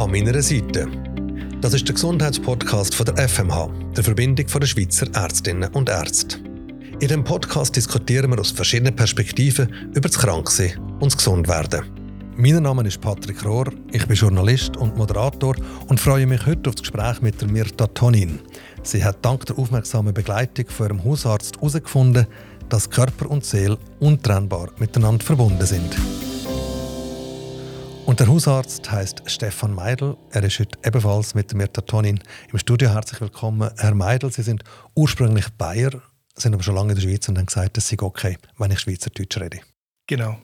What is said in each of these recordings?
an meiner Seite. Das ist der Gesundheitspodcast von der FMH, der Verbindung der Schweizer Ärztinnen und Ärzte. In dem Podcast diskutieren wir aus verschiedenen Perspektiven über das Kranksein und das Gesundwerden. Mein Name ist Patrick Rohr, ich bin Journalist und Moderator und freue mich heute auf das Gespräch mit Mirta Tonin. Sie hat dank der aufmerksamen Begleitung von ihrem Hausarzt herausgefunden, dass Körper und Seele untrennbar miteinander verbunden sind. Und der Hausarzt heißt Stefan Meidel. Er ist heute ebenfalls mit Mirta Tonin im Studio. Herzlich willkommen, Herr Meidel. Sie sind ursprünglich Bayer, sind aber schon lange in der Schweiz und haben gesagt, es sei okay, wenn ich Schweizerdeutsch rede. Genau.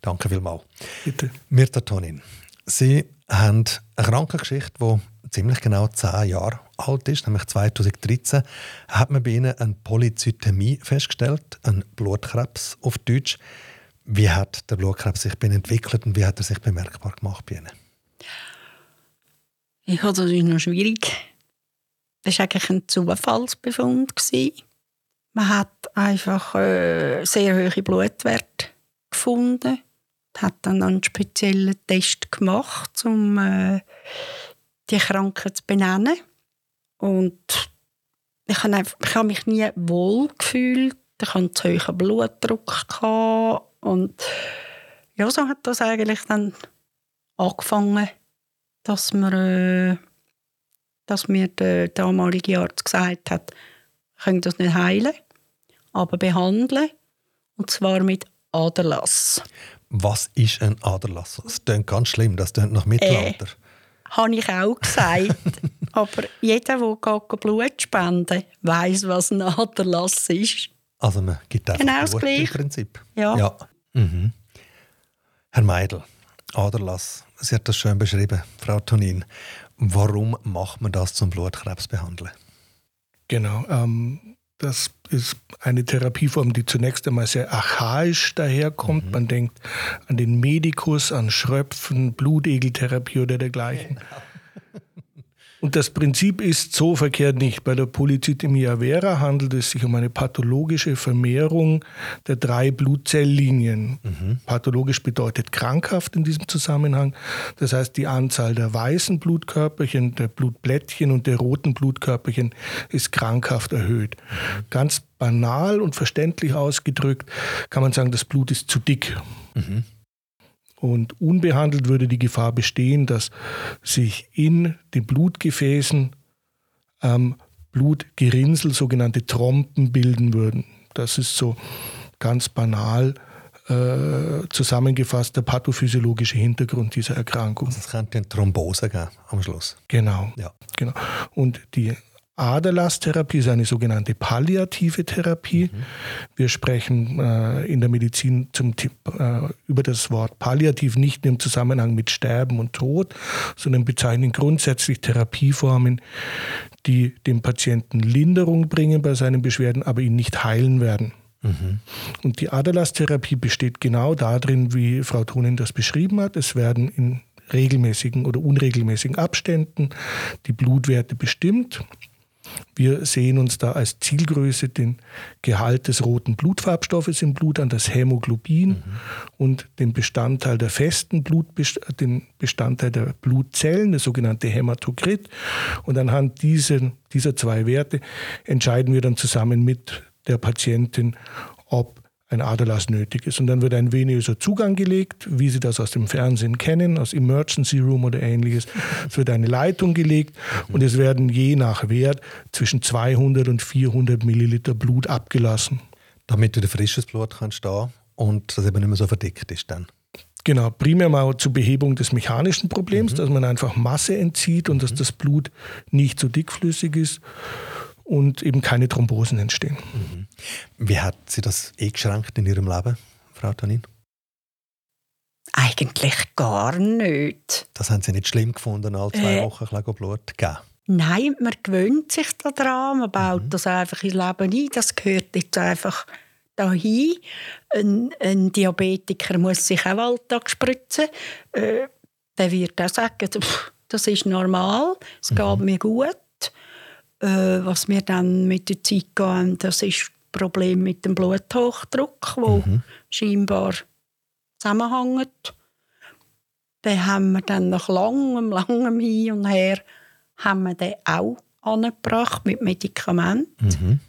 Danke vielmals. Bitte. Mirta Tonin, Sie haben eine Krankengeschichte, die ziemlich genau zehn Jahre alt ist, nämlich 2013, hat man bei Ihnen eine Polyzytämie festgestellt, ein Blutkrebs auf Deutsch. Wie hat der Blutkrebs sich entwickelt und wie hat er sich bemerkbar gemacht bei Ihnen? Ich hatte das ist noch schwierig. Das war eigentlich ein Zufallsbefund. Man hat einfach äh, sehr hohe Blutwerte gefunden. Hat dann einen speziellen Test gemacht, um äh, die Krankheit zu benennen. Und ich habe, ich habe mich nie wohl gefühlt. Ich hatte einen zu hohen Blutdruck. Gehabt. Und ja, so hat das eigentlich dann angefangen, dass, wir, äh, dass mir der damalige Arzt gesagt hat, wir können das nicht heilen, aber behandeln. Und zwar mit Aderlass. Was ist ein Aderlass? Das klingt ganz schlimm, das klingt nach Mittelalter. Äh, habe ich auch gesagt. aber jeder, der Blut spenden weiß, was ein Aderlass ist. Also man gibt einfach genau Blut im Prinzip. Ja. ja. Mhm. Herr Meidel, Aderlass, Sie hat das schön beschrieben, Frau Tonin. Warum macht man das zum Blutkrebs behandeln? Genau, ähm, das ist eine Therapieform, die zunächst einmal sehr archaisch daherkommt. Mhm. Man denkt an den Medikus, an Schröpfen, Blutegeltherapie oder dergleichen. Genau. Und das Prinzip ist so verkehrt nicht. Bei der Polycythemia vera handelt es sich um eine pathologische Vermehrung der drei Blutzelllinien. Mhm. Pathologisch bedeutet krankhaft in diesem Zusammenhang. Das heißt, die Anzahl der weißen Blutkörperchen, der Blutblättchen und der roten Blutkörperchen ist krankhaft erhöht. Mhm. Ganz banal und verständlich ausgedrückt kann man sagen, das Blut ist zu dick. Mhm. Und unbehandelt würde die Gefahr bestehen, dass sich in den Blutgefäßen ähm, Blutgerinnsel, sogenannte Trompen bilden würden. Das ist so ganz banal äh, zusammengefasst der pathophysiologische Hintergrund dieser Erkrankung. Es könnte eine Thrombose am Schluss. Genau. Ja. genau. Und die Aderlasstherapie ist eine sogenannte palliative Therapie. Mhm. Wir sprechen äh, in der Medizin zum, äh, über das Wort palliativ nicht im Zusammenhang mit Sterben und Tod, sondern bezeichnen grundsätzlich Therapieformen, die dem Patienten Linderung bringen bei seinen Beschwerden, aber ihn nicht heilen werden. Mhm. Und die Aderlasstherapie besteht genau darin, wie Frau Thunin das beschrieben hat. Es werden in regelmäßigen oder unregelmäßigen Abständen die Blutwerte bestimmt wir sehen uns da als Zielgröße den Gehalt des roten Blutfarbstoffes im Blut an, das Hämoglobin mhm. und den Bestandteil der festen Blut, den Bestandteil der Blutzellen, das sogenannte Hämatokrit. Und anhand dieser, dieser zwei Werte entscheiden wir dann zusammen mit der Patientin, ob ein Aderlass nötig ist. Und dann wird ein venöser Zugang gelegt, wie Sie das aus dem Fernsehen kennen, aus Emergency Room oder ähnliches. Es wird eine Leitung gelegt und es werden je nach Wert zwischen 200 und 400 Milliliter Blut abgelassen. Damit wieder frisches Blut kann stehen und das eben nicht mehr so verdickt ist dann. Genau, primär mal zur Behebung des mechanischen Problems, mhm. dass man einfach Masse entzieht und dass mhm. das Blut nicht so dickflüssig ist und eben keine Thrombosen entstehen. Mhm. Wie hat Sie das eingeschränkt in Ihrem Leben, Frau Tanin? Eigentlich gar nicht. Das haben Sie nicht schlimm gefunden, alle zwei äh, Wochen ein Blut zu geben? Nein, man gewöhnt sich daran, man baut mhm. das einfach ins Leben ein. Das gehört jetzt einfach dahin. Ein, ein Diabetiker muss sich auch Alltag spritzen. Äh, der wird auch sagen, das ist normal, es mhm. geht mir gut. Äh, was wir dann mit der Zeit gehen, das ist das Problem mit dem Bluthochdruck, wo mhm. scheinbar zusammenhängt. Den haben wir dann nach langem, langem Hin und Her haben wir den auch angebracht mit Medikamenten. Mhm.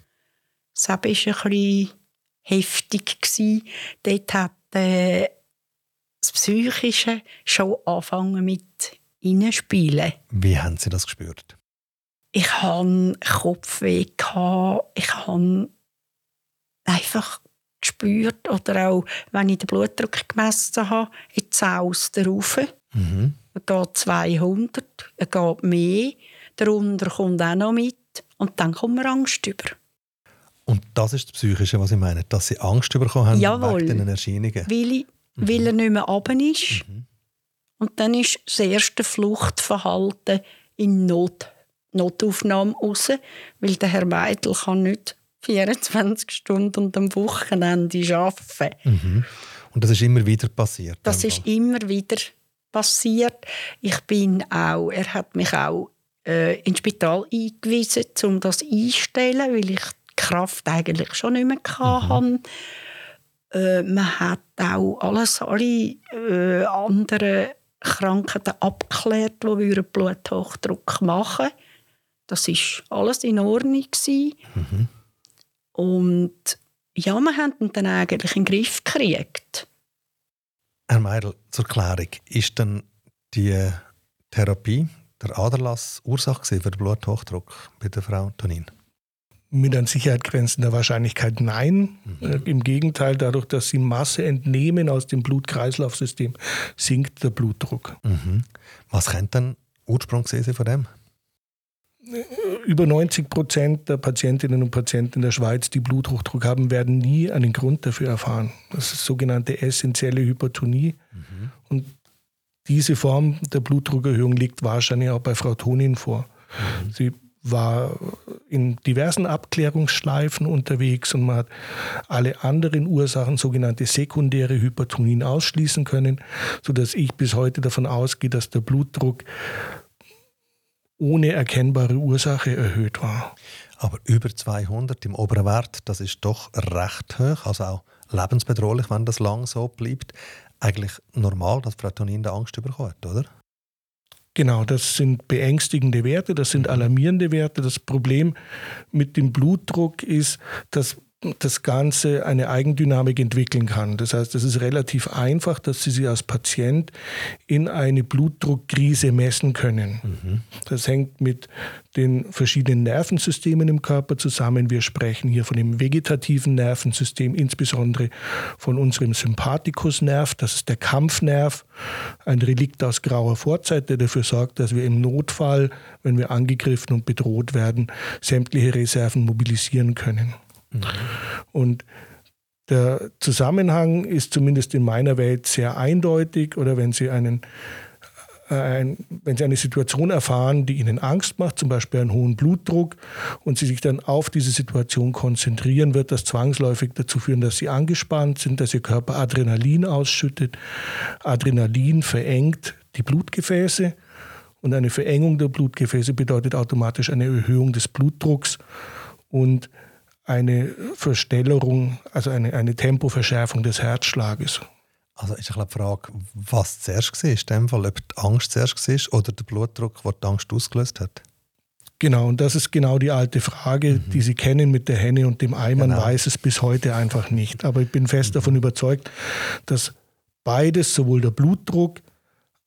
Das war ein bisschen heftig. Gewesen. Dort hat äh, das Psychische schon angefangen mit reinspielen. Wie haben Sie das gespürt? Ich hatte Kopfweh, gehabt. ich habe einfach gespürt, oder auch wenn ich den Blutdruck gemessen habe, jetzt saust er rauf. Mhm. Er geht 200, er geht mehr, darunter kommt auch noch mit und dann kommt mir Angst über. Und das ist das Psychische, was ich meine, dass Sie Angst bekommen haben Jawohl. wegen diesen Erscheinungen. Weil, ich, weil er nicht mehr runter ist. Und dann ist das erste Fluchtverhalten in Not, Notaufnahme raus, weil der Herr Weidel kann nicht 24 Stunden und am Wochenende arbeiten. Mhm. Und das ist immer wieder passiert. Das ist immer wieder passiert. Ich bin auch, er hat mich auch äh, ins Spital eingewiesen, um das einzustellen, weil ich die Kraft eigentlich schon nicht mehr hatte. Äh, man hat auch alles, alle äh, anderen Krankheiten abgeklärt, die würden Bluthochdruck machen Das ist alles in Ordnung gewesen. Und ja, wir haben ihn dann eigentlich in den Griff gekriegt. Herr Meidel, zur Klärung, ist denn die Therapie, der Aderlass, Ursache für den Bluthochdruck bei der Frau Tonin? Mit an Sicherheit grenzender Wahrscheinlichkeit nein. Äh, Im Gegenteil, dadurch, dass sie Masse entnehmen aus dem Blut-Kreislauf-System, sinkt der Blutdruck. Mhm. Was könnte denn Ursprung sein von dem? Über 90 Prozent der Patientinnen und Patienten in der Schweiz, die Bluthochdruck haben, werden nie einen Grund dafür erfahren. Das ist sogenannte essentielle Hypertonie. Und diese Form der Blutdruckerhöhung liegt wahrscheinlich auch bei Frau Tonin vor. Sie war in diversen Abklärungsschleifen unterwegs und man hat alle anderen Ursachen, sogenannte sekundäre Hypertonien, ausschließen können, sodass ich bis heute davon ausgehe, dass der Blutdruck ohne erkennbare Ursache erhöht war. Aber über 200 im oberen Wert, das ist doch recht hoch, also auch lebensbedrohlich, wenn das lang so bleibt. Eigentlich normal, dass Frau Tonin da Angst bekommt, oder? Genau, das sind beängstigende Werte, das sind alarmierende Werte. Das Problem mit dem Blutdruck ist, dass das Ganze eine Eigendynamik entwickeln kann. Das heißt, es ist relativ einfach, dass Sie sich als Patient in eine Blutdruckkrise messen können. Das hängt mit den verschiedenen Nervensystemen im Körper zusammen. Wir sprechen hier von dem vegetativen Nervensystem, insbesondere von unserem Sympathikusnerv. Das ist der Kampfnerv, ein Relikt aus grauer Vorzeit, der dafür sorgt, dass wir im Notfall, wenn wir angegriffen und bedroht werden, sämtliche Reserven mobilisieren können. Und der Zusammenhang ist zumindest in meiner Welt sehr eindeutig. Oder wenn Sie einen äh, ein, wenn Sie eine Situation erfahren, die Ihnen Angst macht, zum Beispiel einen hohen Blutdruck, und Sie sich dann auf diese Situation konzentrieren, wird das zwangsläufig dazu führen, dass Sie angespannt sind, dass Ihr Körper Adrenalin ausschüttet. Adrenalin verengt die Blutgefäße und eine Verengung der Blutgefäße bedeutet automatisch eine Erhöhung des Blutdrucks und eine Verstellerung, also eine, eine Tempoverschärfung des Herzschlages. Also ist ein die Frage, was zuerst war, in dem Fall, ob die Angst zuerst war oder der Blutdruck, der die Angst ausgelöst hat. Genau, und das ist genau die alte Frage, die Sie kennen mit der Henne und dem Ei. Man Genau. weiß es bis heute einfach nicht. Aber ich bin fest davon überzeugt, dass beides, sowohl der Blutdruck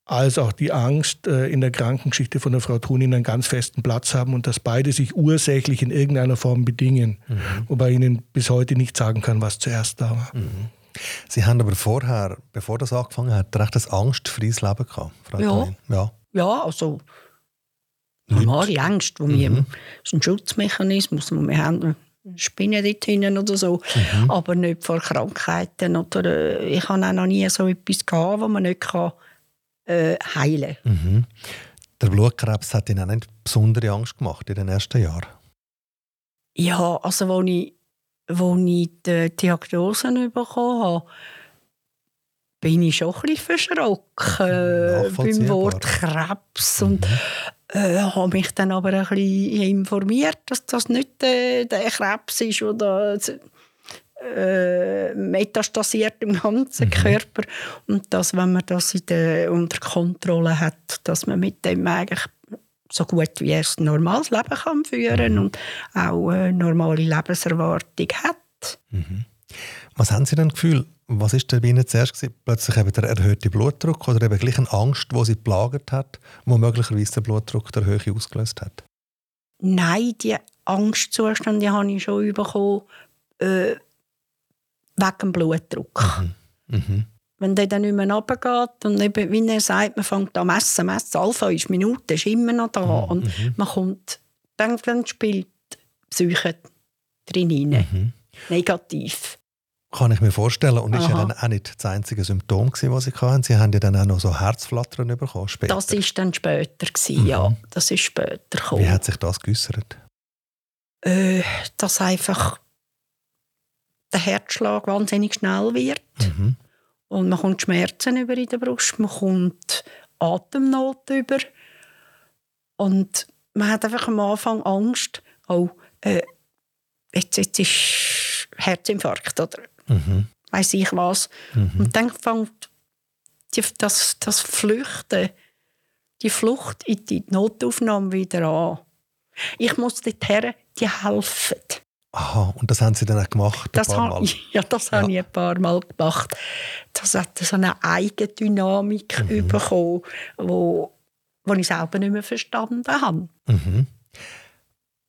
als auch die Angst äh, in der Krankengeschichte von der Frau Thunin einen ganz festen Platz haben und dass beide sich ursächlich in irgendeiner Form bedingen. Wobei ich Ihnen bis heute nicht sagen kann, was zuerst da war. Sie haben aber vorher, bevor das angefangen hat, recht ein angstfreies Leben gehabt, Frau Ja. Tonin. Ja. Ja, also normale Angst, die wir das ist ein Schutzmechanismus, den wir haben. Spinnen dort hinten oder so, aber nicht vor Krankheiten. Oder, äh, ich habe auch noch nie so etwas gehabt, das man nicht kann, äh, heilen. Mhm. Der Blutkrebs hat Ihnen auch nicht besondere Angst gemacht in den ersten Jahren. Ja, also als ich, als ich die Diagnose bekommen habe, bin ich schon ein bisschen verschrocken äh, beim. Wort Krebs und äh, habe mich dann aber ein bisschen informiert, dass das nicht äh, der Krebs ist oder äh, metastasiert im ganzen mhm. Körper und dass, wenn man das in der, unter Kontrolle hat, dass man mit dem eigentlich so gut wie ein normales Leben kann führen mhm. und auch eine normale Lebenserwartung hat. Mhm. Was haben Sie denn Gefühl, was ist denn bei Ihnen zuerst gewesen? Plötzlich eben der erhöhte Blutdruck oder eben gleich eine Angst, die Sie plagt hat, wo möglicherweise der Blutdruck der Höhe ausgelöst hat? Nein, die Angstzustände habe ich schon bekommen, äh, wegen dem Blutdruck. Mhm. Mhm. Wenn der dann nicht mehr runtergeht und eben, wie er sagt, man fängt an messen, messen, alle fünf Minuten ist immer noch da mhm. und mhm. man kommt, dann, dann spielt Psyche drin rein. Mhm. Negativ. Kann ich mir vorstellen. Und Aha. ist ja dann auch nicht das einzige Symptom, das Sie hatten. Sie haben ja dann auch noch so Herzflattern bekommen später. Das war dann später, gewesen, mhm. ja. Das ist später gekommen. Wie hat sich das geäußert? Äh, dass einfach der Herzschlag wahnsinnig schnell wird. Mhm. Und man kommt Schmerzen über in der Brust, man kommt Atemnot über. Und man hat einfach am Anfang Angst, oh, äh, jetzt, jetzt ist Herzinfarkt oder mhm. weiß ich was. Mhm. Und dann fängt die, das, das Flüchten, die Flucht in die Notaufnahme wieder an. Ich muss dorthin, die helfen. Aha, und das haben Sie dann auch gemacht? Das ha ja, das ja. habe ich ein paar Mal gemacht. Das hat so eine Eigendynamik mhm. bekommen, wo, wo ich selber nicht mehr verstanden habe. Mhm.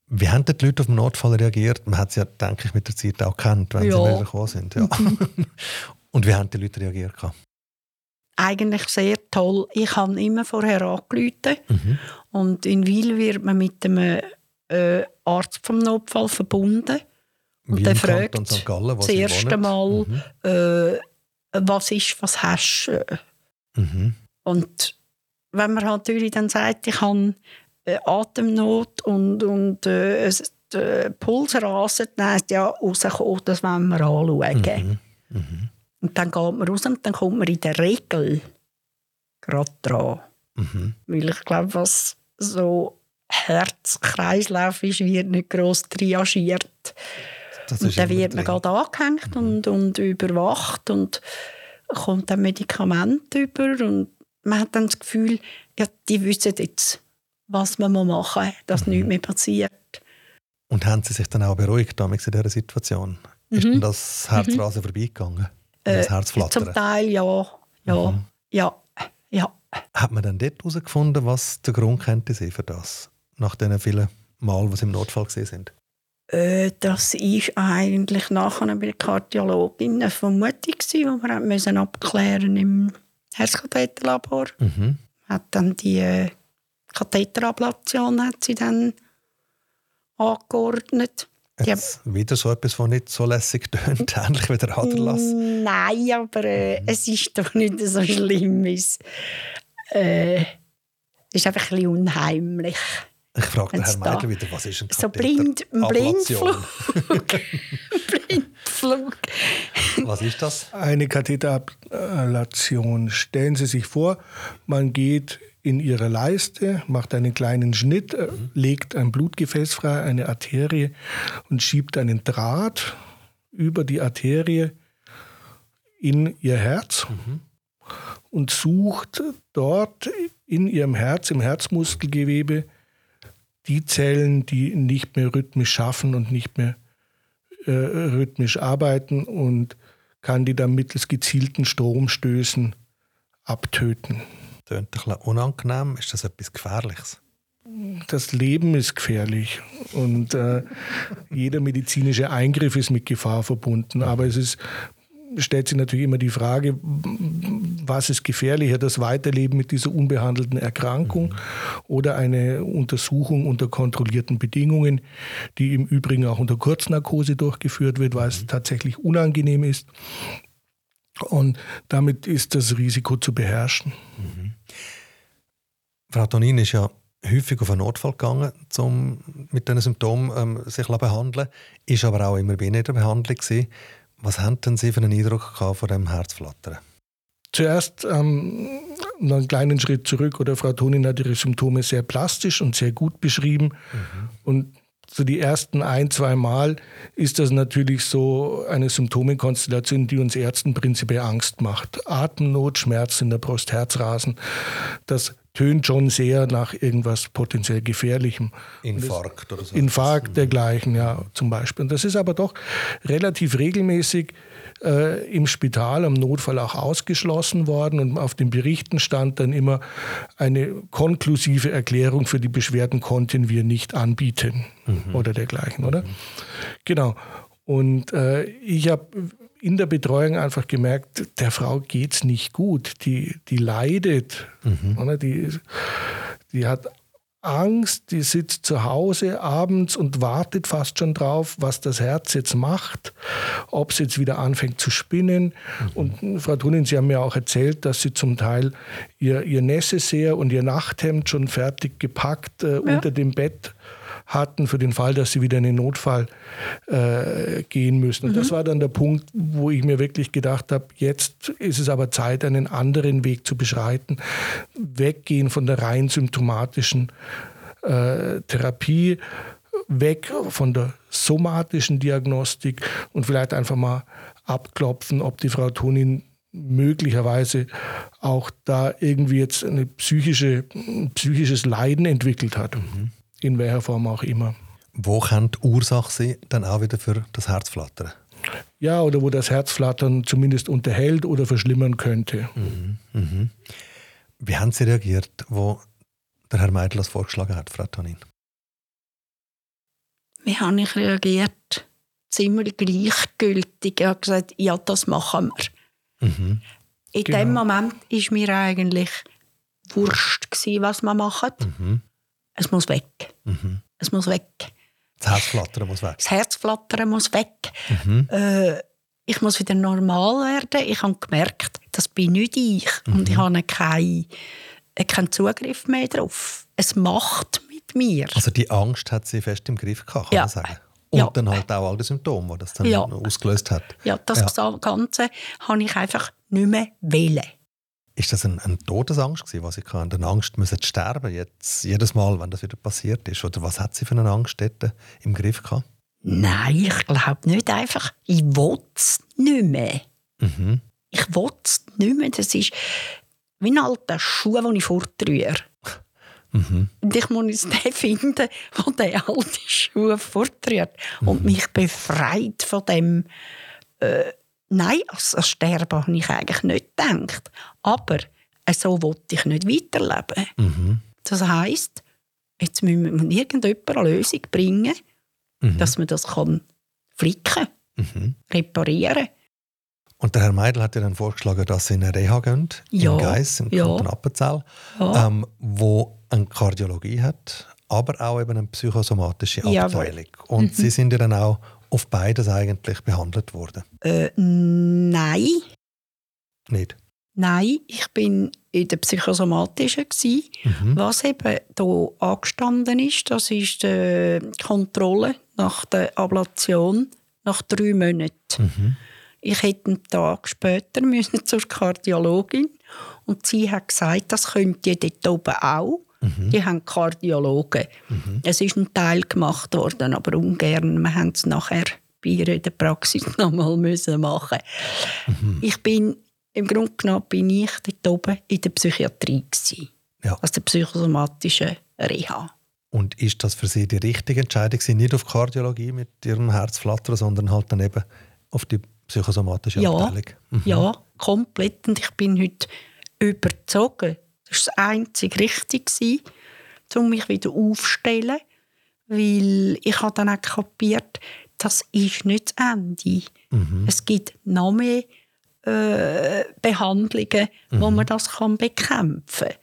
Wie haben die Leute auf den Notfall reagiert? Man hat es ja, denke ich, mit der Zeit auch gekannt, wenn ja. sie wieder gekommen sind. Ja. Und wie haben die Leute reagiert? Eigentlich sehr toll. Ich habe immer vorher angerufen. Mhm. Und in Wil wird man mit dem äh, Arzt vom Notfall verbunden. Und der fragt Gallen, das erste Mal, mhm. äh, was ist, was hast du? Mhm. Und wenn man halt natürlich dann sagt, ich habe Atemnot und, und äh, der Puls rasen, dann heisst ja, rauskommen, das wollen wir anschauen. Mhm. Mhm. Und dann geht man raus und dann kommt man in der Regel gerade dran. Mhm. Weil ich glaube, was so Herzkreislauf ist, wird nicht gross triagiert. Und dann wird man gerade angehängt mhm. und, und überwacht und kommt dann Medikament über und man hat dann das Gefühl, ja, die wissen jetzt, was man machen muss, dass mhm. nichts mehr passiert. Und haben Sie sich dann auch beruhigt in dieser Situation? Mhm. Ist denn das Herzrasen mhm. vorbeigegangen? Äh, das Herzflattern? Zum Teil ja. Ja, mhm. ja, ja. Hat man dann dort herausgefunden, was der Grund könnte sein für das? Nach den vielen Mal, was im Notfall gesehen sind? Äh, das war eigentlich nachher bei der Kardiologin eine Vermutung, die wir müssen abklären im Herzkatheterlabor. Mhm. Hat dann die äh, Katheterablation hat sie dann angeordnet. Jetzt ja. wieder so etwas, was nicht so lässig tönt, ähnlich wie der Aderlass? Nein, aber äh, mhm. es ist doch nicht so schlimm. Es äh, ist einfach ein bisschen unheimlich. Ich frage den Herrn Meidler wieder, was ist ein So blind, ein Blindflug. Blindflug. was ist das? Eine Katheterablation. Stellen Sie sich vor, man geht in Ihre Leiste, macht einen kleinen Schnitt, mhm. legt ein Blutgefäß frei, eine Arterie und schiebt einen Draht über die Arterie in Ihr Herz mhm. und sucht dort in Ihrem Herz, im Herzmuskelgewebe, die Zellen, die nicht mehr rhythmisch schaffen und nicht mehr äh, rhythmisch arbeiten und kann die dann mittels gezielten Stromstößen abtöten. Das ein bisschen unangenehm. Ist das etwas Gefährliches? Das Leben ist gefährlich und äh, jeder medizinische Eingriff ist mit Gefahr verbunden. Aber es ist stellt sich natürlich immer die Frage, was ist gefährlicher, das Weiterleben mit dieser unbehandelten Erkrankung mhm. oder eine Untersuchung unter kontrollierten Bedingungen, die im Übrigen auch unter Kurznarkose durchgeführt wird, weil es mhm. tatsächlich unangenehm ist. Und damit ist das Risiko zu beherrschen. Mhm. Frau Tonin ist ja häufig auf einen Notfall gegangen, um mit diesen Symptomen ähm, sich zu behandeln, ist aber auch immer bei in der Behandlung gewesen. Was haben denn Sie für einen Eindruck gehabt von dem Herzflattern? Zuerst ähm, einen kleinen Schritt zurück. Oder Frau Tonin hat ihre Symptome sehr plastisch und sehr gut beschrieben. Mhm. Und so die ersten ein, zwei Mal ist das natürlich so eine Symptomekonstellation, die uns Ärzten prinzipiell Angst macht. Atemnot, Schmerz in der Brust, Herzrasen, das tönt schon sehr nach irgendwas potenziell Gefährlichem. Infarkt oder so. Infarkt dergleichen, ja, zum Beispiel. Und das ist aber doch relativ regelmäßig äh, im Spital am Notfall auch ausgeschlossen worden und auf den Berichten stand dann immer eine konklusive Erklärung für die Beschwerden konnten wir nicht anbieten mhm. oder dergleichen, oder? Mhm. Genau. Und äh, ich habe in der Betreuung einfach gemerkt, der Frau geht es nicht gut. Die, die leidet. Mhm. Oder? Die, die hat Angst, die sitzt zu Hause abends und wartet fast schon drauf, was das Herz jetzt macht, ob es jetzt wieder anfängt zu spinnen. Mhm. Und Frau Thunin, Sie haben mir auch erzählt, dass Sie zum Teil Ihr, ihr Necessaire und Ihr Nachthemd schon fertig gepackt äh, ja. unter dem Bett hatten für den Fall, dass sie wieder in den Notfall äh, gehen müssen. Und mhm. das war dann der Punkt, wo ich mir wirklich gedacht habe, jetzt ist es aber Zeit, einen anderen Weg zu beschreiten, weggehen von der rein symptomatischen äh, Therapie, weg von der somatischen Diagnostik und vielleicht einfach mal abklopfen, ob die Frau Tonin möglicherweise auch da irgendwie jetzt ein psychische, psychisches Leiden entwickelt hat. Mhm in welcher Form auch immer. Wo kann die Ursache sein, dann auch wieder für das Herzflattern? Ja, oder wo das Herzflattern zumindest unterhält oder verschlimmern könnte. Mhm, mhm. Wie haben Sie reagiert, wo der Herr Meidl das vorgeschlagen hat, Frau Tonin? Wie habe ich reagiert? Ziemlich gleichgültig. Ich habe gesagt, ja, das machen wir. Mhm. In genau. dem Moment war mir eigentlich wurscht, was wir machen. Mhm. Es muss weg. Mhm. Es muss weg. Das Herzflattern muss weg. Das Herzflattern muss weg. Mhm. Äh, ich muss wieder normal werden. Ich habe gemerkt, das bin nicht ich. Mhm. Und ich habe keinen, keinen Zugriff mehr darauf. Es macht mit mir. Also die Angst hat sie fest im Griff gehabt, kann ja. man sagen. Und ja. dann halt auch all die Symptome, die das dann ja. ausgelöst hat. Ja, das ja. Ganze habe ich einfach nicht mehr wählen. Ist das eine, eine Todesangst gewesen, was ich kann? Eine Angst, müssen sterben jetzt jedes Mal, wenn das wieder passiert ist? Oder was hat sie für eine Angst dort im Griff gehabt? Nein, ich glaube nicht einfach. Ich will es nicht mehr. Mhm. Ich will es nicht mehr. Das ist wie ein alter Schuh, den ich fortrühre. Mhm. Und ich muss jetzt den finden, der den alten Schuh fortrührt mhm. und mich befreit von dem äh, Nein, als, Sterben habe ich eigentlich nicht gedacht. Aber so wollte ich nicht weiterleben. Mhm. Das heisst, jetzt müssen wir irgendjemand eine Lösung bringen, mhm. dass man das kann flicken mhm. reparieren und der Herr Meidel hat ja dann vorgeschlagen, dass Sie in eine Reha gehen, ja. im Geiss, im ja. Kanton Appenzell, ja. ähm, wo eine Kardiologie hat, aber auch eben eine psychosomatische Abteilung. Ja, und mhm. Sie sind ja dann auch auf beides eigentlich behandelt worden? Äh, nein. Nicht? Nein, ich bin in der psychosomatischen mhm. Was eben hier angestanden ist, das ist die Kontrolle nach der Ablation nach drei Monaten. Mhm. Ich hätte einen Tag später müssen zur Kardiologin und sie hat gesagt, das könnt ihr dort oben auch. Mhm. Die haben Kardiologen. Mhm. Es ist ein Teil gemacht worden, aber ungern. Wir haben es nachher bei ihr in der Praxis nochmal müssen machen. Mhm. Ich bin im Grunde genommen bin ich dort oben in der Psychiatrie gewesen, ja. also der psychosomatischen Reha. Und ist das für Sie die richtige Entscheidung, nicht auf Kardiologie mit Ihrem Herzflattern, sondern halt dann eben auf die psychosomatische ja, Abteilung? Mhm. Ja, komplett. Und ich bin heute überzogen das war das einzig Richtige, um mich wieder aufzustellen. Weil ich habe dann auch kapiert, das ist nicht das Ende. Mhm. Es gibt noch mehr äh, Behandlungen, mhm. wo man das kann bekämpfen kann.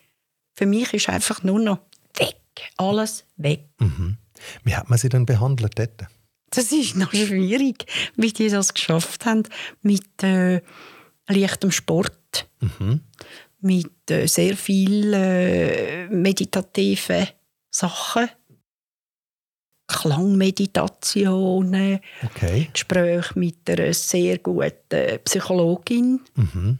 Für mich ist einfach nur noch weg. Alles weg. Mhm. Wie hat man sie dann behandelt dort? Das ist noch schwierig, wie die das geschafft haben mit äh, leichtem Sport. Mhm mit äh, sehr vielen äh, meditativen Sachen. Klangmeditationen, okay. Gespräche mit einer sehr guten Psychologin. Mhm.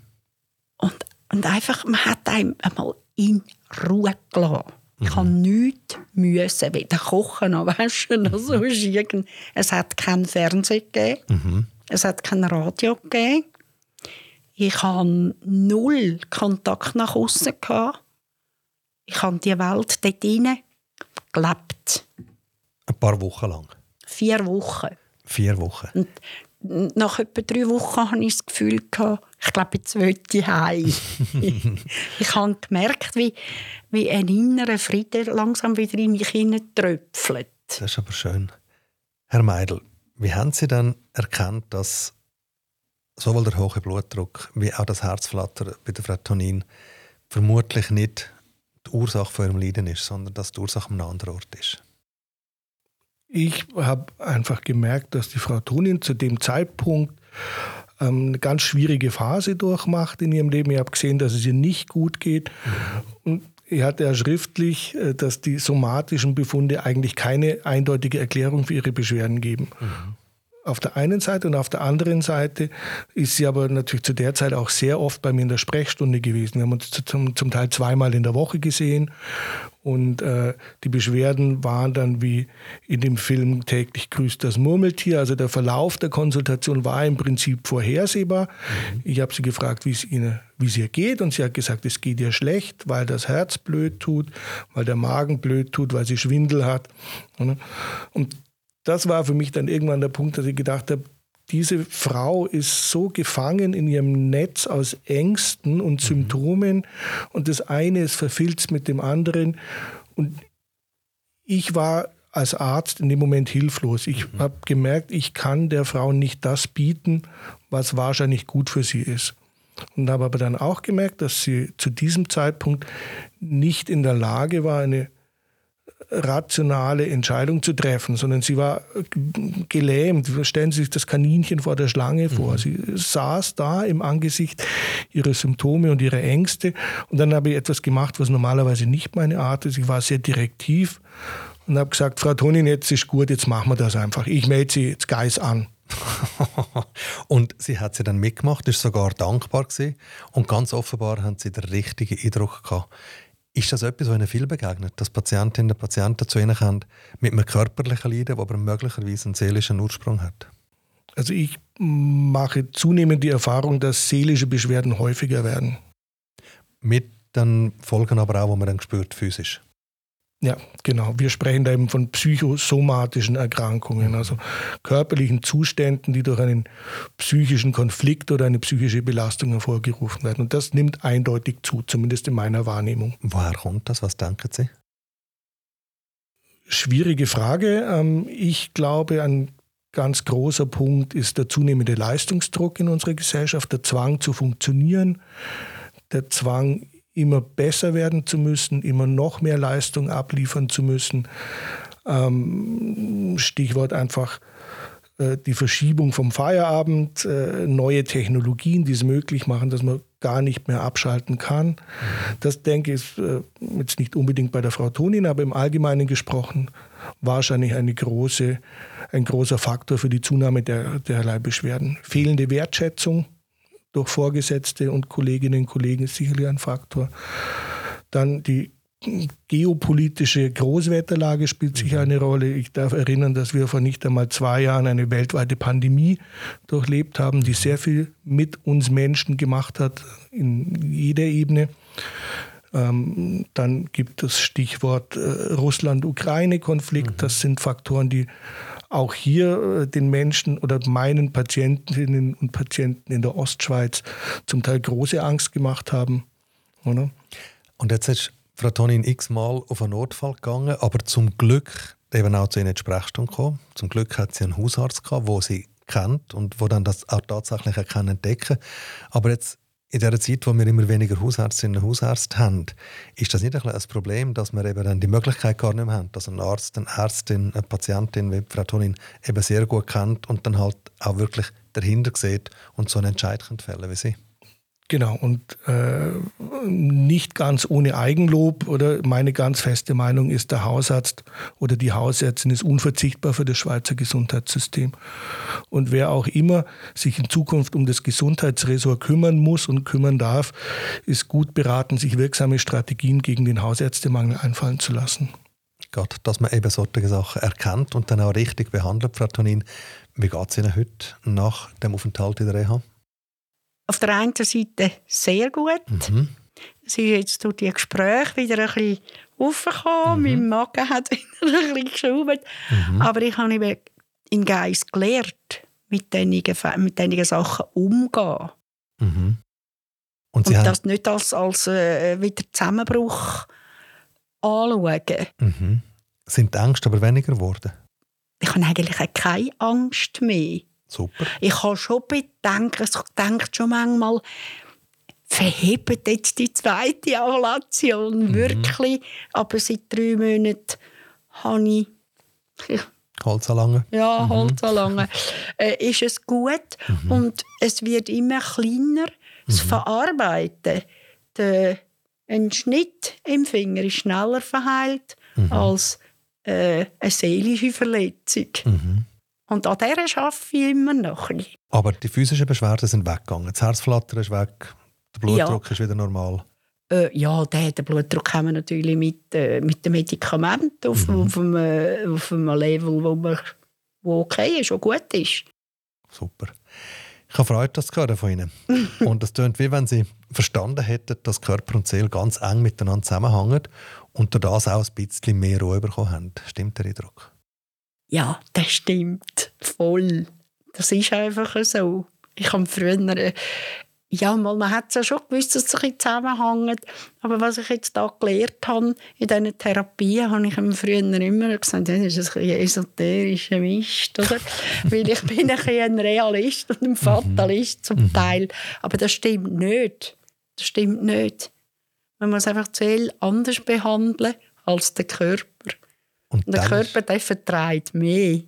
Und, und einfach, man hat einem einmal in Ruhe gelassen. Ich mhm. habe nichts müssen, weder kochen noch waschen noch so irgend. Es hat kein Fernsehen gegeben. Mhm. Es hat kein Radio gegeben. Ich hatte null Kontakt nach außen. Ich habe die Welt dort hinein gelebt. Ein paar Wochen lang? Vier Wochen. Vier Wochen. Und nach etwa drei Wochen hatte ich das Gefühl, ich glaube, jetzt will ich heim. ich habe gemerkt, wie, wie ein innerer Frieden langsam wieder in mich tröpfelt. Das ist aber schön. Herr Meidel, wie haben Sie dann erkannt, dass sowohl der hohe Blutdruck wie auch das Herzflattern bei der Frau Tonin vermutlich nicht die Ursache von ihrem Leiden ist, sondern dass die Ursache an einem anderen Ort ist? Ich habe einfach gemerkt, dass die Frau Tonin zu dem Zeitpunkt ähm, eine ganz schwierige Phase durchmacht in ihrem Leben. Ich habe gesehen, dass es ihr nicht gut geht. Und ich hatte ja schriftlich, äh, dass die somatischen Befunde eigentlich keine eindeutige Erklärung für ihre Beschwerden geben. Mhm auf der einen Seite und auf der anderen Seite ist sie aber natürlich zu der Zeit auch sehr oft bei mir in der Sprechstunde gewesen. Wir haben uns zum, zum Teil zweimal in der Woche gesehen und äh, die Beschwerden waren dann wie in dem Film täglich grüßt das Murmeltier. Also der Verlauf der Konsultation war im Prinzip vorhersehbar. Mhm. Ich habe sie gefragt, wie es ihnen wie es ihr geht und sie hat gesagt, es geht ihr schlecht, weil das Herz blöd tut, weil der Magen blöd tut, weil sie Schwindel hat. Und das war für mich dann irgendwann der Punkt, dass ich gedacht habe, diese Frau ist so gefangen in ihrem Netz aus Ängsten und mhm. Symptomen und das eine ist verfilzt mit dem anderen. Und ich war als Arzt in dem Moment hilflos. Ich mhm. habe gemerkt, ich kann der Frau nicht das bieten, was wahrscheinlich gut für sie ist. Und habe aber dann auch gemerkt, dass sie zu diesem Zeitpunkt nicht in der Lage war, eine rationale Entscheidung zu treffen, sondern sie war gelähmt. Stellen Sie sich das Kaninchen vor der Schlange vor. Mhm. Sie saß da im Angesicht ihrer Symptome und ihrer Ängste. Und dann habe ich etwas gemacht, was normalerweise nicht meine Art ist. Ich war sehr direktiv und habe gesagt, Frau Tonin, jetzt ist gut, jetzt machen wir das einfach. Ich melde Sie jetzt Geis an. und sie hat sie dann mitgemacht, ist sogar dankbar gewesen. und ganz offenbar haben sie den richtigen Eindruck gehabt. Ist das etwas, was Ihnen viel begegnet, dass Patientinnen und Patienten zu Ihnen kommen mit einem körperlichen Leiden, das aber möglicherweise einen seelischen Ursprung hat? Also ich mache zunehmend die Erfahrung, dass seelische Beschwerden häufiger werden. Mit den Folgen aber auch, die man dann spürt, physisch. Ja, genau. Wir sprechen da eben von psychosomatischen Erkrankungen, also körperlichen Zuständen, die durch einen psychischen Konflikt oder eine psychische Belastung hervorgerufen werden. Und das nimmt eindeutig zu, zumindest in meiner Wahrnehmung. Woher kommt das? Was denken Sie? Schwierige Frage. Ähm, ich glaube, ein ganz großer Punkt ist der zunehmende Leistungsdruck in unserer Gesellschaft, der Zwang zu funktionieren, der Zwang immer besser werden zu müssen, immer noch mehr Leistung abliefern zu müssen. Ähm, Stichwort einfach äh, die Verschiebung vom Feierabend, äh, neue Technologien, die es möglich machen, dass man gar nicht mehr abschalten kann. Das denke ich äh, jetzt nicht unbedingt bei der Frau Tonin, aber im Allgemeinen gesprochen wahrscheinlich eine große, ein großer Faktor für die Zunahme der, derlei Beschwerden. Fehlende Wertschätzung durch Vorgesetzte und Kolleginnen und Kollegen ist sicherlich ein Faktor. Dann die geopolitische Großwetterlage spielt sicher eine Rolle. Ich darf erinnern, dass wir vor nicht einmal zwei Jahren eine weltweite Pandemie durchlebt haben, die sehr viel mit uns Menschen gemacht hat, in jeder Ebene. Ähm, dann gibt es Stichwort äh, Russland-Ukraine-Konflikt. Mhm. Das sind Faktoren, die auch hier äh, den Menschen oder meinen Patientinnen und Patienten in der Ostschweiz zum Teil große Angst gemacht haben. Oder? Und jetzt ist Frau Tonin x-mal auf einen Notfall gegangen, aber zum Glück eben auch zu Ihnen in die Sprechstunde gekommen. Zum Glück hat sie einen Hausarzt gehabt, wo sie kennt und wo dann das auch tatsächlich entdecken kann. Aber jetzt in der Zeit, wo wir immer weniger Hausärztinnen und Hausärzte haben, ist das nicht ein, ein Problem, dass wir eben dann die Möglichkeit gar nicht mehr haben, dass ein Arzt, eine Ärztin, eine Patientin wie Frau Tonin eben sehr gut kennt und dann halt auch wirklich dahinter sieht und so einen Entscheid fällen wie sie? Genau, und äh, nicht ganz ohne Eigenlob oder meine ganz feste Meinung ist, der Hausarzt oder die Hausärztin ist unverzichtbar für das Schweizer Gesundheitssystem. Und wer auch immer sich in Zukunft um das Gesundheitsresort kümmern muss und kümmern darf, ist gut beraten, sich wirksame Strategien gegen den Hausärztemangel einfallen zu lassen. Gott, dass man eben solche Sachen erkennt und dann auch richtig behandelt, Frau Tonin. Wie geht es Ihnen heute nach dem Aufenthalt in der Reha? Auf der einen Seite sehr gut. Mhm. Es ist jetzt durch die Gespräche wieder ein bisschen aufgekommen. Mhm. Mein Magen hat wieder ein bisschen geschraubt. Mhm. Aber ich habe eben in Geist gelernt, mit diesen, mit diesen Sachen umzugehen. Mhm. Und, und das nicht als, als äh, wieder Zusammenbruch anschauen. Mhm. Sind die Ängste aber weniger geworden? Ich habe eigentlich keine Angst mehr. Super. Ich habe schon bedenkt, ich denke schon manchmal, verhebt jetzt die zweite Ablation mhm. wirklich. Aber seit drei Monaten habe ich, Holzanlange. Ja, mhm. Holzanlange. äh, ist es gut mhm. und es wird immer kleiner. Das mhm. Verarbeiten, der, ein Schnitt im Finger ist schneller verheilt mhm. als äh, eine seelische Verletzung. Und an der arbeite ich immer noch. Aber die physischen Beschwerden sind weggegangen. Das Herzflattern ist weg, der Blutdruck ja. ist wieder normal. Äh, ja, den, den Blutdruck haben wir natürlich mit, äh, mit den Medikamenten auf, mhm. auf, einem, äh, auf einem Level, wo, man, wo okay ist, wo gut ist. Super. Ich habe Freude, das zu hören von Ihnen. und es klingt, wie wenn Sie verstanden hätten, dass Körper und Seele ganz eng miteinander zusammenhängen und durch das auch ein bisschen mehr Ruhe bekommen haben. Stimmt der Eindruck? Ja, das stimmt. Voll. Das ist einfach so. Ich habe früher, äh, ja, mal, man hat es ja schon gewusst, dass es ein zusammenhängt. Aber was ich jetzt da gelernt habe in diesen Therapien, habe ich früher immer gesagt, das ist ein esoterischer Mist. Oder? Weil ich bin ein, ein Realist und ein mhm. Fatalist zum mhm. Teil. Aber das stimmt nicht. Das stimmt nicht. Man muss einfach die Seele anders behandeln als der Körper. Und, und der Körper der vertreibt mehr.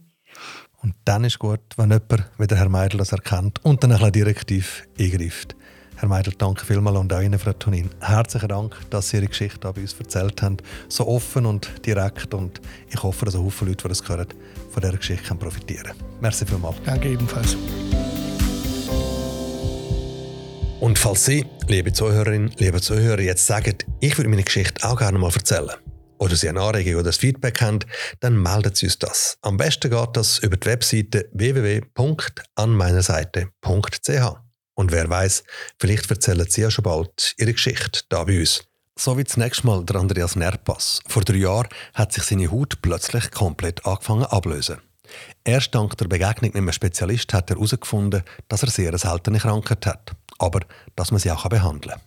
Und dann ist gut, wenn jemand, wie der Herr Meidel, das erkennt und dann ein bisschen direktiv eingreift. Herr Meidel, danke vielmals und auch Ihnen, Frau Tonin. Herzlichen Dank, dass Sie Ihre Geschichte bei uns erzählt haben. So offen und direkt. Und ich hoffe, dass auch viele Leute, die das hören, von dieser Geschichte profitieren können. Merci vielmals. Danke ebenfalls. Und falls Sie, liebe Zuhörerinnen, liebe Zuhörer, jetzt sagen, ich würde meine Geschichte auch gerne mal erzählen, oder Sie eine Anregung oder ein Feedback haben, dann melden Sie uns das. Am besten geht das über die Webseite www.anmeinerseite.ch. Und wer weiß, vielleicht erzählen Sie ja schon bald Ihre Geschichte da bei uns. So wie das nächste Mal der Andreas Nerpass. Vor drei Jahren hat sich seine Haut plötzlich komplett angefangen ablösen. Erst dank der Begegnung mit einem Spezialist hat er herausgefunden, dass er sehr eine seltene Krankheit hat, aber dass man sie auch behandeln kann.